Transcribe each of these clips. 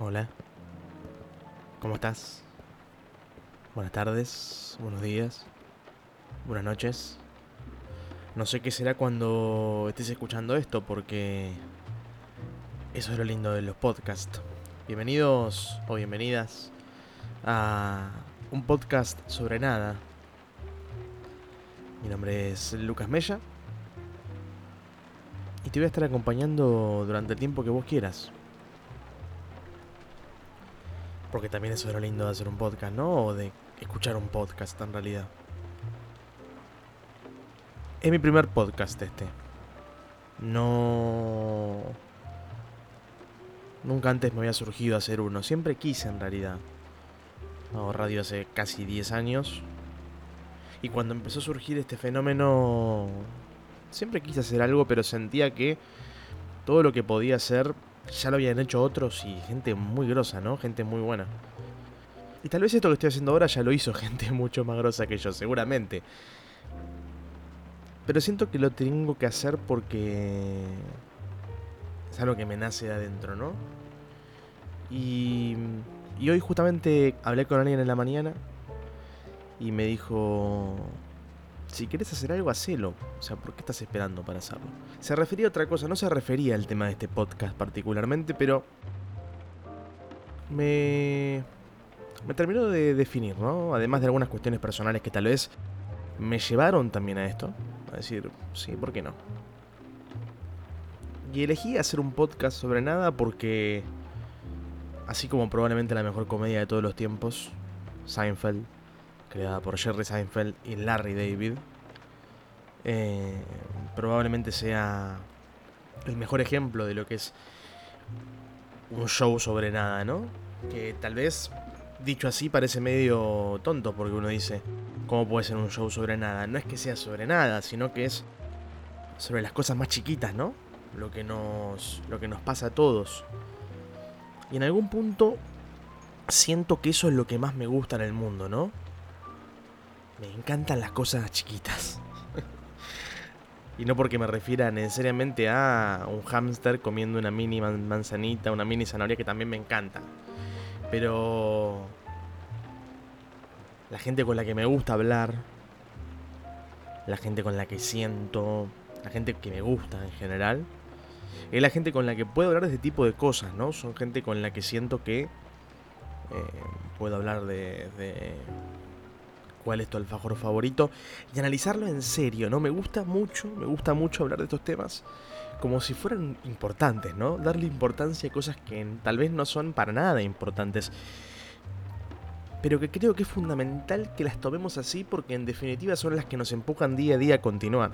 Hola. ¿Cómo estás? Buenas tardes, buenos días, buenas noches. No sé qué será cuando estés escuchando esto porque eso es lo lindo de los podcasts. Bienvenidos o bienvenidas a un podcast sobre nada. Mi nombre es Lucas Mella y te voy a estar acompañando durante el tiempo que vos quieras. Porque también eso es lindo de hacer un podcast, ¿no? O de escuchar un podcast en realidad. Es mi primer podcast este. No... Nunca antes me había surgido hacer uno. Siempre quise en realidad. Hago radio hace casi 10 años. Y cuando empezó a surgir este fenómeno... Siempre quise hacer algo, pero sentía que todo lo que podía hacer ya lo habían hecho otros y gente muy grosa, ¿no? Gente muy buena. Y tal vez esto que estoy haciendo ahora ya lo hizo gente mucho más grosa que yo, seguramente. Pero siento que lo tengo que hacer porque es algo que me nace de adentro, ¿no? Y, y hoy justamente hablé con alguien en la mañana y me dijo, si quieres hacer algo, hacelo. O sea, ¿por qué estás esperando para hacerlo? Se refería a otra cosa, no se refería al tema de este podcast particularmente, pero me, me terminó de definir, ¿no? Además de algunas cuestiones personales que tal vez me llevaron también a esto. A decir, sí, ¿por qué no? Y elegí hacer un podcast sobre nada porque, así como probablemente la mejor comedia de todos los tiempos, Seinfeld, creada por Jerry Seinfeld y Larry David, eh, probablemente sea el mejor ejemplo de lo que es un show sobre nada, ¿no? Que tal vez, dicho así, parece medio tonto porque uno dice, ¿cómo puede ser un show sobre nada? No es que sea sobre nada, sino que es sobre las cosas más chiquitas, ¿no? Lo que nos, lo que nos pasa a todos. Y en algún punto siento que eso es lo que más me gusta en el mundo, ¿no? Me encantan las cosas chiquitas. y no porque me refiera necesariamente a un hámster comiendo una mini manzanita, una mini zanahoria que también me encanta. Pero la gente con la que me gusta hablar, la gente con la que siento, la gente que me gusta en general, es la gente con la que puedo hablar de este tipo de cosas, ¿no? Son gente con la que siento que eh, puedo hablar de, de cuál es tu alfajor favorito y analizarlo en serio, ¿no? Me gusta mucho, me gusta mucho hablar de estos temas como si fueran importantes, ¿no? Darle importancia a cosas que tal vez no son para nada importantes. Pero que creo que es fundamental que las tomemos así porque en definitiva son las que nos empujan día a día a continuar.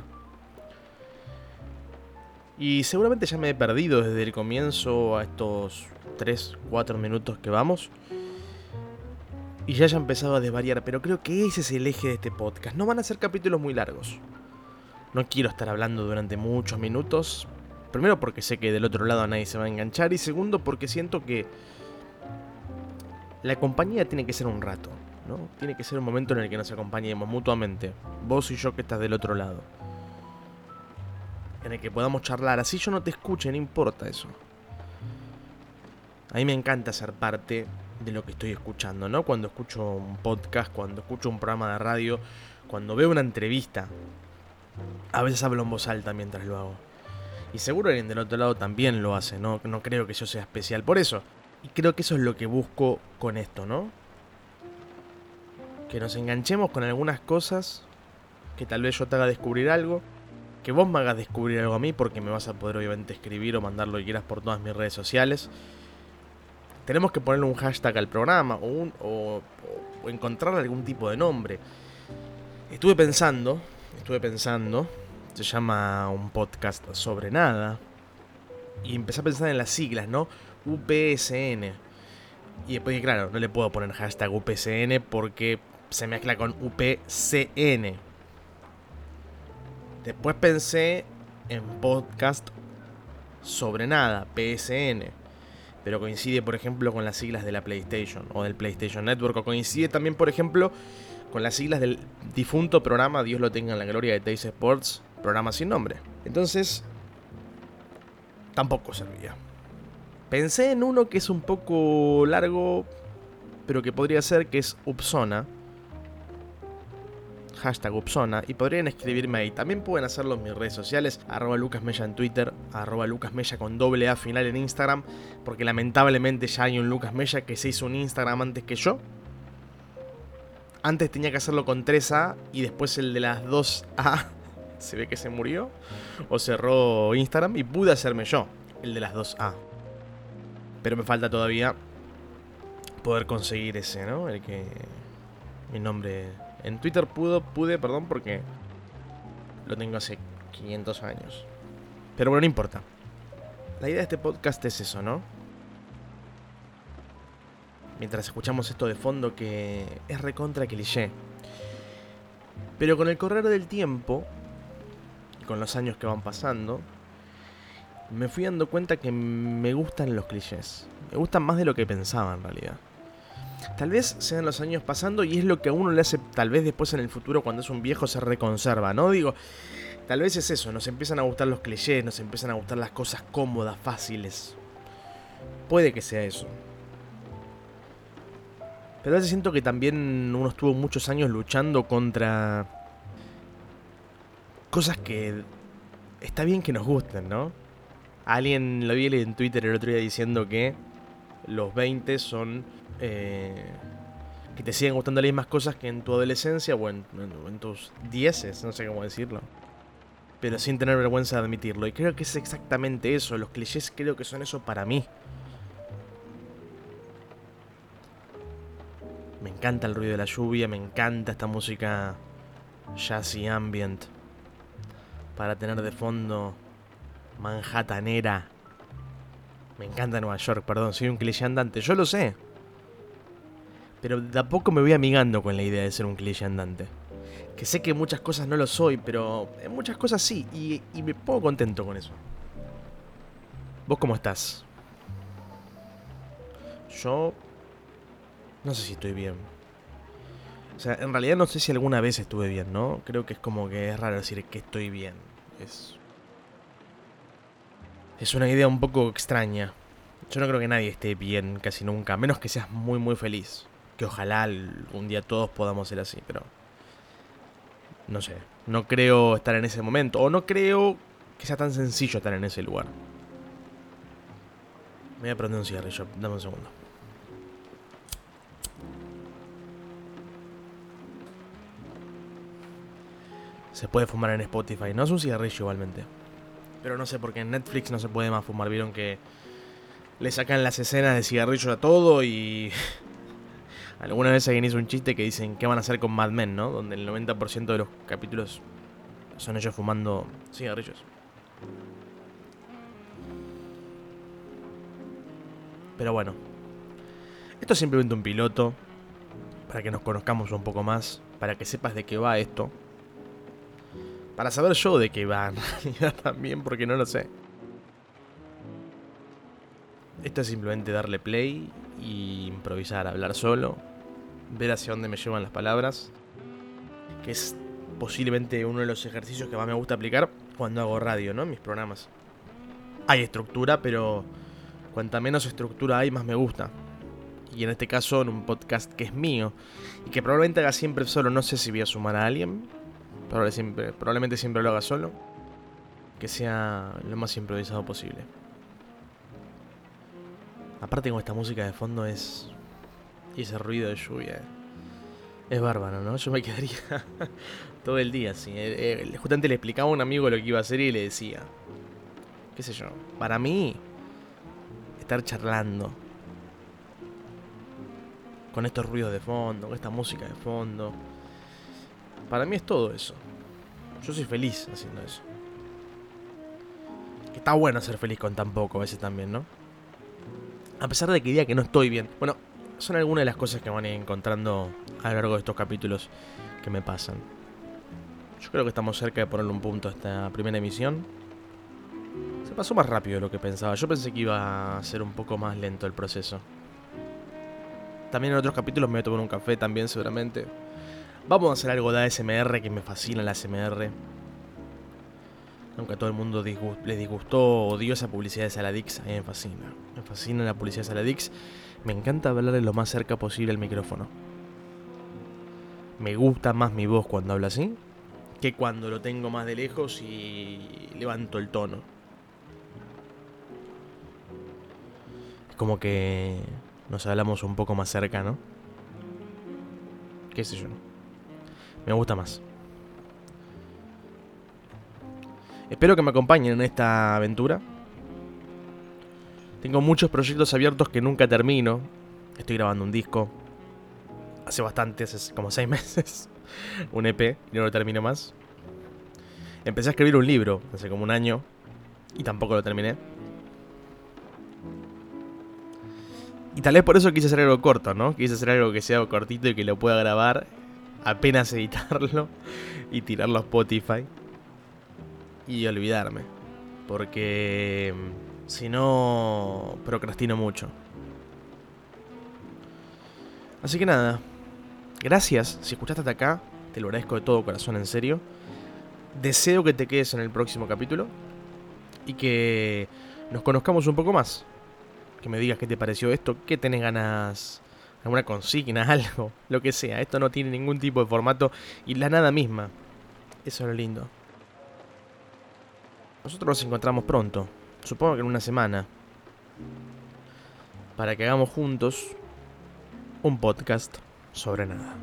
Y seguramente ya me he perdido desde el comienzo a estos 3, 4 minutos que vamos. Y ya haya empezado a desvariar, pero creo que ese es el eje de este podcast. No van a ser capítulos muy largos. No quiero estar hablando durante muchos minutos. Primero porque sé que del otro lado nadie se va a enganchar. Y segundo porque siento que la compañía tiene que ser un rato. ¿no? Tiene que ser un momento en el que nos acompañemos mutuamente. Vos y yo que estás del otro lado. En el que podamos charlar. Así yo no te escuche, no importa eso. A mí me encanta ser parte de lo que estoy escuchando, ¿no? Cuando escucho un podcast, cuando escucho un programa de radio, cuando veo una entrevista. A veces hablo en voz alta mientras lo hago. Y seguro alguien del otro lado también lo hace, ¿no? No creo que yo sea especial por eso. Y creo que eso es lo que busco con esto, ¿no? Que nos enganchemos con algunas cosas, que tal vez yo te haga descubrir algo, que vos me hagas descubrir algo a mí, porque me vas a poder obviamente escribir o mandar lo que quieras por todas mis redes sociales tenemos que ponerle un hashtag al programa o, un, o, encontrar algún tipo de nombre. Estuve pensando, estuve pensando, se llama un podcast sobre nada, y empecé a pensar en las siglas, ¿no? UPSN. Y después, claro, no le puedo poner hashtag UPSN porque se mezcla con UPCN. Después pensé en podcast sobre nada, PSN pero coincide, por ejemplo, con las siglas de la PlayStation o del PlayStation Network, o coincide también, por ejemplo, con las siglas del difunto programa Dios lo tenga en la gloria de Tays Sports, programa sin nombre. Entonces, tampoco servía. Pensé en uno que es un poco largo, pero que podría ser que es Upsona. Hashtag Upsona. Y podrían escribirme ahí. También pueden hacerlo en mis redes sociales. Arroba lucasmella en Twitter. Arroba lucasmella con doble A final en Instagram. Porque lamentablemente ya hay un Lucas Mella que se hizo un Instagram antes que yo. Antes tenía que hacerlo con 3A y después el de las 2A se ve que se murió o cerró Instagram y pude hacerme yo el de las 2A. Pero me falta todavía poder conseguir ese, ¿no? El que mi nombre en Twitter pudo pude, perdón, porque lo tengo hace 500 años. Pero bueno, no importa. La idea de este podcast es eso, ¿no? mientras escuchamos esto de fondo que es recontra cliché. Pero con el correr del tiempo, y con los años que van pasando, me fui dando cuenta que me gustan los clichés. Me gustan más de lo que pensaba en realidad. Tal vez sean los años pasando y es lo que a uno le hace, tal vez después en el futuro, cuando es un viejo, se reconserva, ¿no? Digo, tal vez es eso, nos empiezan a gustar los clichés, nos empiezan a gustar las cosas cómodas, fáciles. Puede que sea eso. Pero a veces siento que también uno estuvo muchos años luchando contra cosas que está bien que nos gusten, ¿no? Alguien lo vi en Twitter el otro día diciendo que los 20 son... Eh, que te siguen gustando las mismas cosas que en tu adolescencia o en, en tus dieces, no sé cómo decirlo. Pero sin tener vergüenza de admitirlo. Y creo que es exactamente eso. Los clichés creo que son eso para mí. Me encanta el ruido de la lluvia, me encanta esta música jazzy ambient. Para tener de fondo Manhattanera. Me encanta Nueva York, perdón, soy un cliché andante, yo lo sé. Pero de a poco me voy amigando con la idea de ser un cliché andante. Que sé que muchas cosas no lo soy, pero en muchas cosas sí, y, y me pongo contento con eso. ¿Vos cómo estás? Yo no sé si estoy bien. O sea, en realidad no sé si alguna vez estuve bien, ¿no? Creo que es como que es raro decir que estoy bien. Es. Es una idea un poco extraña. Yo no creo que nadie esté bien casi nunca, a menos que seas muy muy feliz. Que ojalá un día todos podamos ser así, pero. No sé. No creo estar en ese momento. O no creo que sea tan sencillo estar en ese lugar. Me voy a prender un cigarrillo. Dame un segundo. Se puede fumar en Spotify. No es un cigarrillo igualmente. Pero no sé por qué en Netflix no se puede más fumar. Vieron que le sacan las escenas de cigarrillo a todo y... Alguna vez alguien hizo un chiste que dicen qué van a hacer con Mad Men, ¿no? Donde el 90% de los capítulos son ellos fumando cigarrillos. Pero bueno. Esto es simplemente un piloto. Para que nos conozcamos un poco más. Para que sepas de qué va esto. Para saber yo de qué va, también, porque no lo sé. Esto es simplemente darle play y improvisar, hablar solo, ver hacia dónde me llevan las palabras, que es posiblemente uno de los ejercicios que más me gusta aplicar cuando hago radio, ¿no? En mis programas. Hay estructura, pero cuanta menos estructura hay, más me gusta. Y en este caso, en un podcast que es mío y que probablemente haga siempre solo, no sé si voy a sumar a alguien, probablemente siempre lo haga solo. Que sea lo más improvisado posible. Aparte con esta música de fondo es... Y ese ruido de lluvia. Es bárbaro, ¿no? Yo me quedaría todo el día así. Eh, eh, justamente le explicaba a un amigo lo que iba a hacer y le decía... ¿Qué sé yo? Para mí... Estar charlando. Con estos ruidos de fondo, con esta música de fondo para mí es todo eso. Yo soy feliz haciendo eso. Está bueno ser feliz con tan poco a veces también, ¿no? A pesar de que diga que no estoy bien. Bueno, son algunas de las cosas que van a ir encontrando a lo largo de estos capítulos que me pasan. Yo creo que estamos cerca de ponerle un punto a esta primera emisión. Se pasó más rápido de lo que pensaba. Yo pensé que iba a ser un poco más lento el proceso. También en otros capítulos me voy a tomar un café también seguramente. Vamos a hacer algo de ASMR que me fascina la ASMR. Aunque a todo el mundo le disgustó odió esa publicidad de Saladix, a mí me fascina. Me fascina la publicidad de Saladix. Me encanta hablarle lo más cerca posible al micrófono. Me gusta más mi voz cuando hablo así que cuando lo tengo más de lejos y levanto el tono. Es como que nos hablamos un poco más cerca, ¿no? ¿Qué sé yo? Me gusta más. Espero que me acompañen en esta aventura. Tengo muchos proyectos abiertos que nunca termino. Estoy grabando un disco. Hace bastante, hace como seis meses. un EP y no lo termino más. Empecé a escribir un libro hace como un año y tampoco lo terminé. Y tal vez por eso quise hacer algo corto, ¿no? Quise hacer algo que sea cortito y que lo pueda grabar, apenas editarlo y tirarlo a Spotify y olvidarme. Porque mm, si no, procrastino mucho. Así que nada, gracias. Si escuchaste hasta acá, te lo agradezco de todo corazón, en serio. Deseo que te quedes en el próximo capítulo y que nos conozcamos un poco más. Que me digas qué te pareció esto, qué tenés ganas, alguna consigna, algo, lo que sea. Esto no tiene ningún tipo de formato y la nada misma. Eso es lo lindo. Nosotros nos encontramos pronto, supongo que en una semana, para que hagamos juntos un podcast sobre nada.